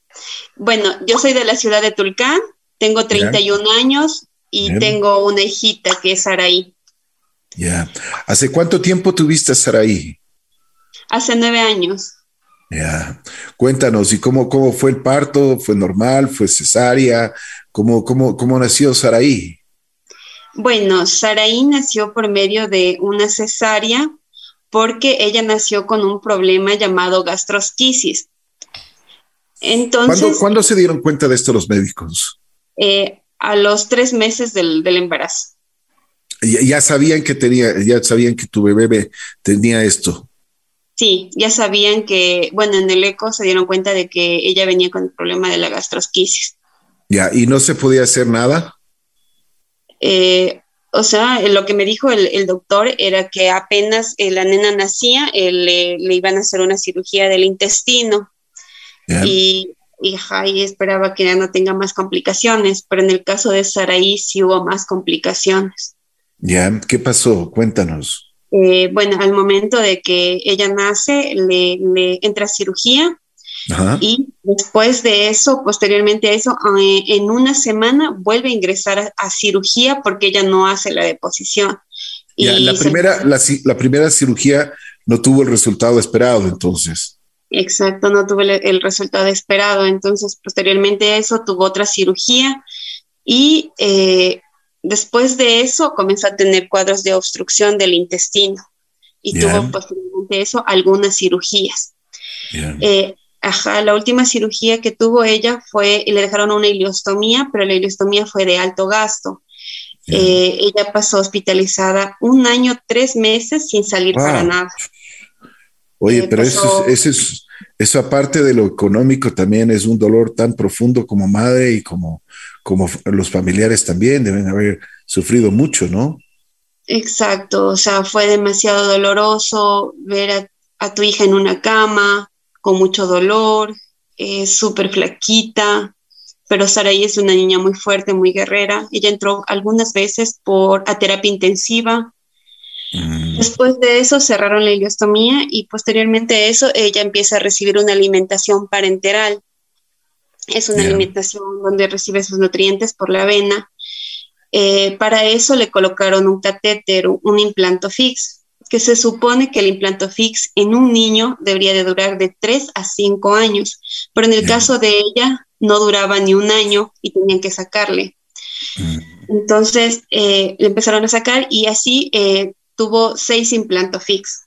Bueno, yo soy de la ciudad de Tulcán, tengo 31 años y Bien. tengo una hijita que es Saraí. Ya. ¿Hace cuánto tiempo tuviste a Saraí? Hace nueve años. Ya. Cuéntanos, ¿y cómo, cómo fue el parto? ¿Fue normal? ¿Fue cesárea? ¿Cómo, cómo, cómo nació Saraí? Bueno, Saraí nació por medio de una cesárea porque ella nació con un problema llamado gastrosquisis. Entonces, ¿Cuándo, cuándo se dieron cuenta de esto los médicos? eh, a los tres meses del, del embarazo. Ya, ya sabían que tenía, ya sabían que tu bebé tenía esto. Sí, ya sabían que, bueno, en el eco se dieron cuenta de que ella venía con el problema de la gastrosquisis. Ya, y no se podía hacer nada. Eh, o sea, lo que me dijo el, el doctor era que apenas eh, la nena nacía, eh, le, le iban a hacer una cirugía del intestino. Ya. Y y, y esperaba que ya no tenga más complicaciones, pero en el caso de Saraí sí hubo más complicaciones. Ya, ¿qué pasó? Cuéntanos. Eh, bueno, al momento de que ella nace, le, le entra cirugía y después de eso, posteriormente a eso, eh, en una semana vuelve a ingresar a, cirugía porque ella no hace la deposición. y la, primera, la, la, primera cirugía no tuvo el resultado esperado, entonces. Exacto, no tuvo el, resultado esperado. Entonces, posteriormente a eso, tuvo otra cirugía y eh, después de eso comenzó a tener cuadros de obstrucción del intestino y tuvo posteriormente eso algunas cirugías. Eh, Ajá, la última cirugía que tuvo ella fue, y le dejaron una ileostomía, pero la ileostomía fue de alto gasto. Eh, ella pasó hospitalizada un año, tres meses sin salir para nada. Oye, pero eso, es, eso aparte de lo económico también es un dolor tan profundo como madre y como, como los familiares también deben haber sufrido mucho, ¿no? Exacto, o sea, fue demasiado doloroso ver a tu hija en una cama, con mucho dolor, súper flaquita, pero Saraí es una niña muy fuerte, muy guerrera. Ella entró algunas veces por a terapia intensiva. Mm. Después de eso cerraron la ileostomía y posteriormente a eso ella empieza a recibir una alimentación parenteral. Es una alimentación donde recibe sus nutrientes por la vena. Eh, para eso le colocaron un catéter, un implanto fix, que se supone que el implanto fix en un niño debería de durar de 3 a 5 años, pero en el caso de ella no duraba ni un año y tenían que sacarle. Mm. Entonces eh, le empezaron a sacar y así eh, tuvo seis implantos fix.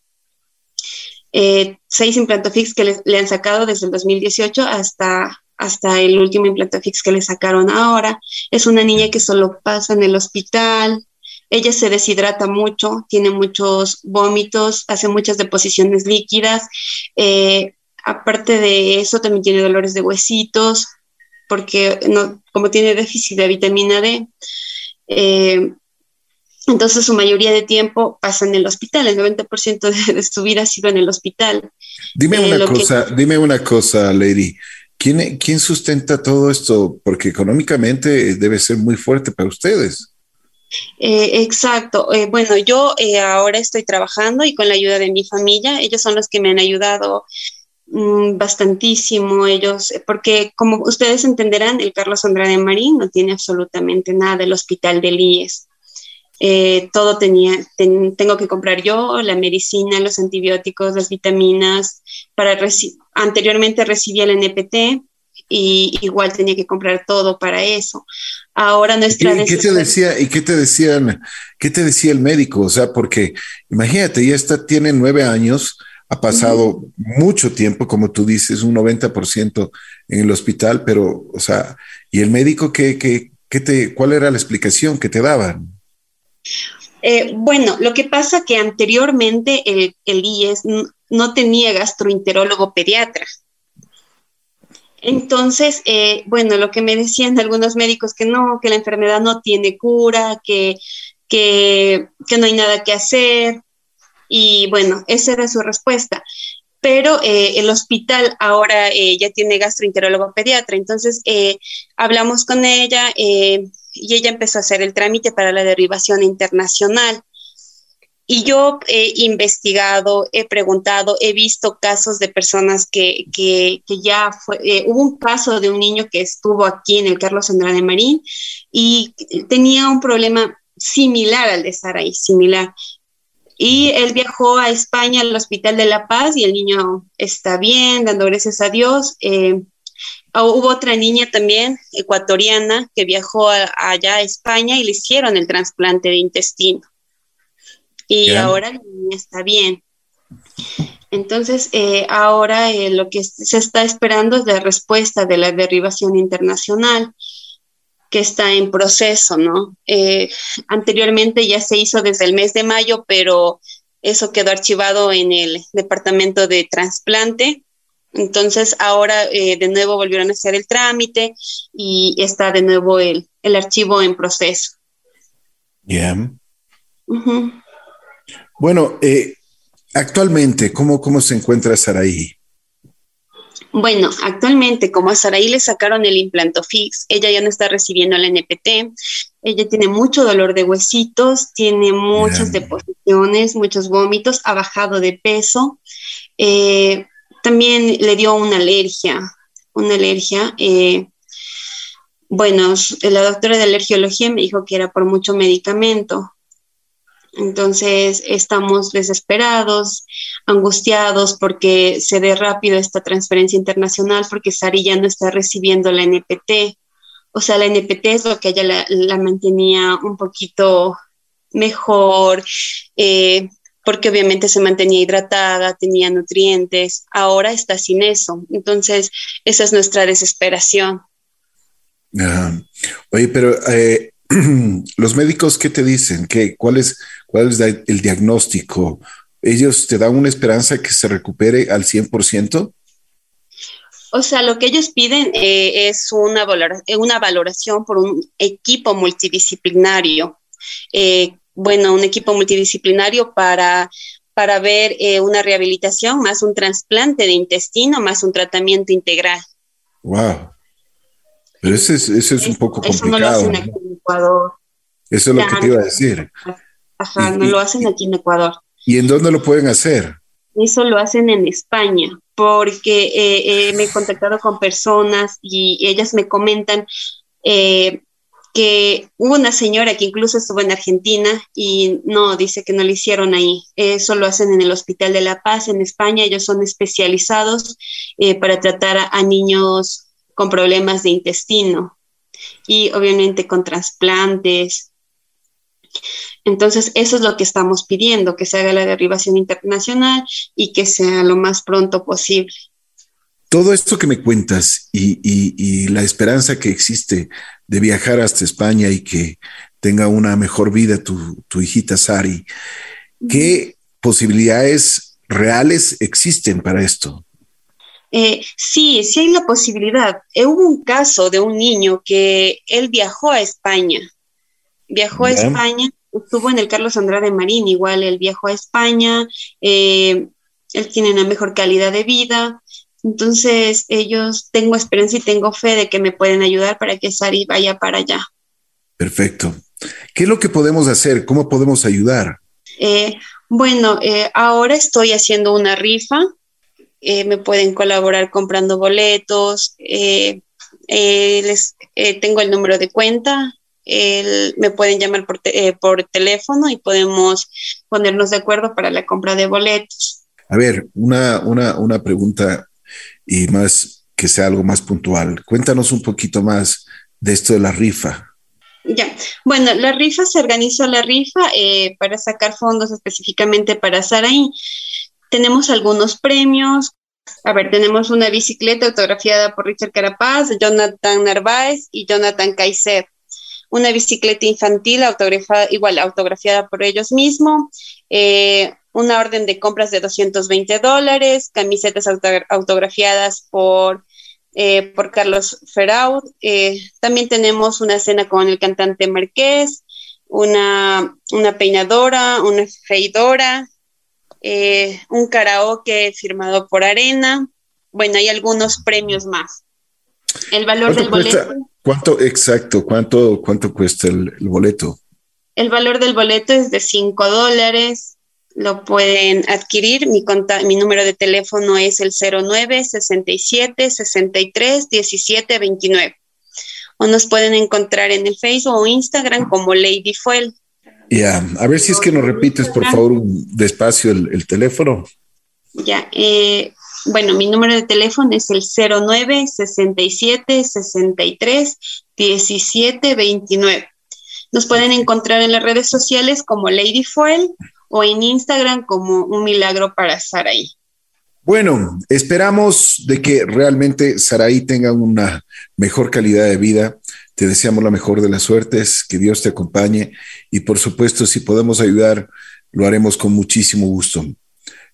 Eh, seis implantos fix que le, han sacado desde el 2018 hasta, hasta el último implanto fix que le sacaron ahora. Es una niña que solo pasa en el hospital, ella se deshidrata mucho, tiene muchos vómitos, hace muchas deposiciones líquidas. Eh, aparte de eso, también tiene dolores de huesitos, porque no, como tiene déficit de vitamina D, eh, entonces su mayoría de tiempo pasa en el hospital, el 90% de, su vida ha sido en el hospital. Dime eh, una cosa, dime una cosa, Lady. ¿Quién, ¿Quién sustenta todo esto? Porque económicamente debe ser muy fuerte para ustedes. Eh, exacto. Eh, bueno, yo eh, ahora estoy trabajando y con la ayuda de mi familia, ellos son los que me han ayudado mm, bastantísimo, ellos, porque como ustedes entenderán, el Carlos Andrade Marín no tiene absolutamente nada, el hospital del IES. Todo tenía, tengo que comprar yo, la medicina, los antibióticos, las vitaminas, para anteriormente recibía el NPT, y igual tenía que comprar todo para eso. Ahora nuestra ¿Y qué, te decía y qué te decían qué te decía el médico? O sea, porque imagínate, ya está tiene nueve años, ha pasado mucho tiempo, como tú dices, un 90% en el hospital, pero, o sea, ¿y el médico qué, qué, qué te, cuál era la explicación que te daban? Eh, bueno, lo que pasa que anteriormente el, el IES no tenía gastroenterólogo pediatra. Entonces, eh, bueno, lo que me decían algunos médicos que no, que la enfermedad no tiene cura, que, que, no hay nada que hacer. Y bueno, esa era su respuesta. Pero eh, el hospital ahora ya tiene gastroenterólogo pediatra, entonces hablamos con ella y ella empezó a hacer el trámite para la derivación internacional. Y yo he investigado, he preguntado, he visto casos de personas que, que, que ya fue, eh, hubo un caso de un niño que estuvo aquí en el Carlos Andrade Marín y tenía un problema similar al de Saraí, similar. Y él viajó a España al Hospital de La Paz y el niño está bien, dando gracias a Dios. Eh, hubo otra niña también, ecuatoriana, que viajó allá a España y le hicieron el trasplante de intestino y ahora la niña está bien. Entonces, eh, ahora eh, lo que se está esperando es la respuesta de la derivación internacional que está en proceso, ¿no? Eh, anteriormente ya se hizo desde el mes de mayo, pero eso quedó archivado en el departamento de trasplante. Entonces, ahora de nuevo volvieron a hacer el trámite y está de nuevo el, el archivo en proceso. Bien. Bueno, eh, actualmente, ¿cómo, ¿cómo se encuentra Saraí? Bueno, actualmente como a Saraí le sacaron el implanto fix, ella ya no está recibiendo el NPT, ella tiene mucho dolor de huesitos, tiene muchas deposiciones, muchos vómitos, ha bajado de peso, eh, también le dio una alergia, una alergia. Eh, bueno, la doctora de alergiología me dijo que era por mucho medicamento, entonces estamos desesperados, angustiados porque se dé rápido esta transferencia internacional porque Sari ya no está recibiendo la NPT. O sea, la NPT es lo que ella la, mantenía un poquito mejor, eh, porque obviamente se mantenía hidratada, tenía nutrientes. Ahora está sin eso. Entonces, esa es nuestra desesperación. Oye, pero eh, los médicos, ¿qué te dicen? ¿Qué, cuál, es, ¿Cuál es el diagnóstico? ¿Ellos te dan una esperanza que se recupere al 100%? O sea, lo que ellos piden eh, es una, una valoración por un equipo multidisciplinario. Eh, bueno, un equipo multidisciplinario para, para ver eh, una rehabilitación, más un trasplante de intestino, más un tratamiento integral. Wow. Pero eso es, eso es un poco complicado. Eso no lo hacen aquí en Ecuador. Eso es lo que te iba a decir. Ajá, no lo hacen aquí en Ecuador. ¿Y en dónde lo pueden hacer? Eso lo hacen en España, porque eh, eh, me he contactado con personas y ellas me comentan eh, que hubo una señora que incluso estuvo en Argentina y no, dice que no lo hicieron ahí. Eso lo hacen en el Hospital de la Paz en España. Ellos son especializados para tratar a niños con problemas de intestino y obviamente con trasplantes. Entonces, eso es lo que estamos pidiendo, que se haga la derivación internacional y que sea lo más pronto posible. Todo esto que me cuentas y, la esperanza que existe de viajar hasta España y que tenga una mejor vida tu, tu hijita Sari, ¿qué posibilidades reales existen para esto? Eh, sí, sí hay la posibilidad. Eh, hubo un caso de un niño que él viajó a España, viajó a España, estuvo en el Carlos Andrade Marín, igual él viajó a España, eh, él tiene una mejor calidad de vida, entonces ellos, tengo esperanza y tengo fe de que me pueden ayudar para que Sari vaya para allá. Perfecto. ¿Qué es lo que podemos hacer? ¿Cómo podemos ayudar? bueno, ahora estoy haciendo una rifa eh, me pueden colaborar comprando boletos, eh, eh, les tengo el número de cuenta, me pueden llamar por, por teléfono y podemos ponernos de acuerdo para la compra de boletos. A ver, una, una, una pregunta y más que sea algo más puntual. Cuéntanos un poquito más de esto de la rifa. Ya, bueno, la rifa se organizó la rifa para sacar fondos específicamente para Saraí tenemos algunos premios. A ver, tenemos una bicicleta autografiada por Richard Carapaz, Jonathan Narváez y Jonathan Kaiser. Una bicicleta infantil autografiada, igual autografiada por ellos mismos. Eh, una orden de compras de 220 dólares, camisetas autografiadas por, eh, por Carlos Feraud. Eh, también tenemos una cena con el cantante Marqués, una, una peinadora, una freidora, eh, un karaoke firmado por Arena. Bueno, hay algunos premios más. El valor del boleto. ¿Cuánto exacto? ¿Cuánto, cuánto cuesta el, boleto? El valor del boleto es de 5 dólares. Lo pueden adquirir. Mi, mi número de teléfono es el 09 67 63 17 29. O nos pueden encontrar en el Facebook o Instagram como Lady Fuel. Ya, a ver si es que nos repites, por favor, despacio el, teléfono. Ya, eh, bueno, mi número de teléfono es el 09 67 63 17 29. Nos pueden encontrar en las redes sociales como Lady Fuel o en Instagram como Un Milagro para Saraí. Bueno, esperamos de que realmente Saraí tenga una mejor calidad de vida te deseamos la mejor de las suertes, que Dios te acompañe y por supuesto si podemos ayudar, lo haremos con muchísimo gusto.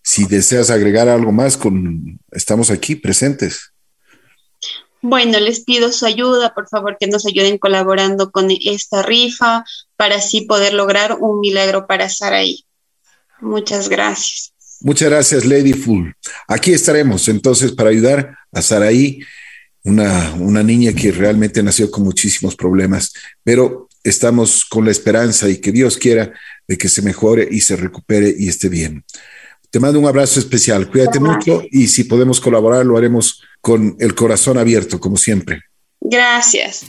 Si deseas agregar algo más, con, estamos aquí presentes. Bueno, les pido su ayuda, por favor, que nos ayuden colaborando con esta rifa para así poder lograr un milagro para Saraí. Muchas gracias. Muchas gracias, Lady Full. Aquí estaremos entonces para ayudar a Saraí, una, una niña que realmente nació con muchísimos problemas, pero estamos con la esperanza y que Dios quiera de que se mejore y se recupere y esté bien. Te mando un abrazo especial, cuídate mucho y si podemos colaborar lo haremos con el corazón abierto, como siempre. Gracias.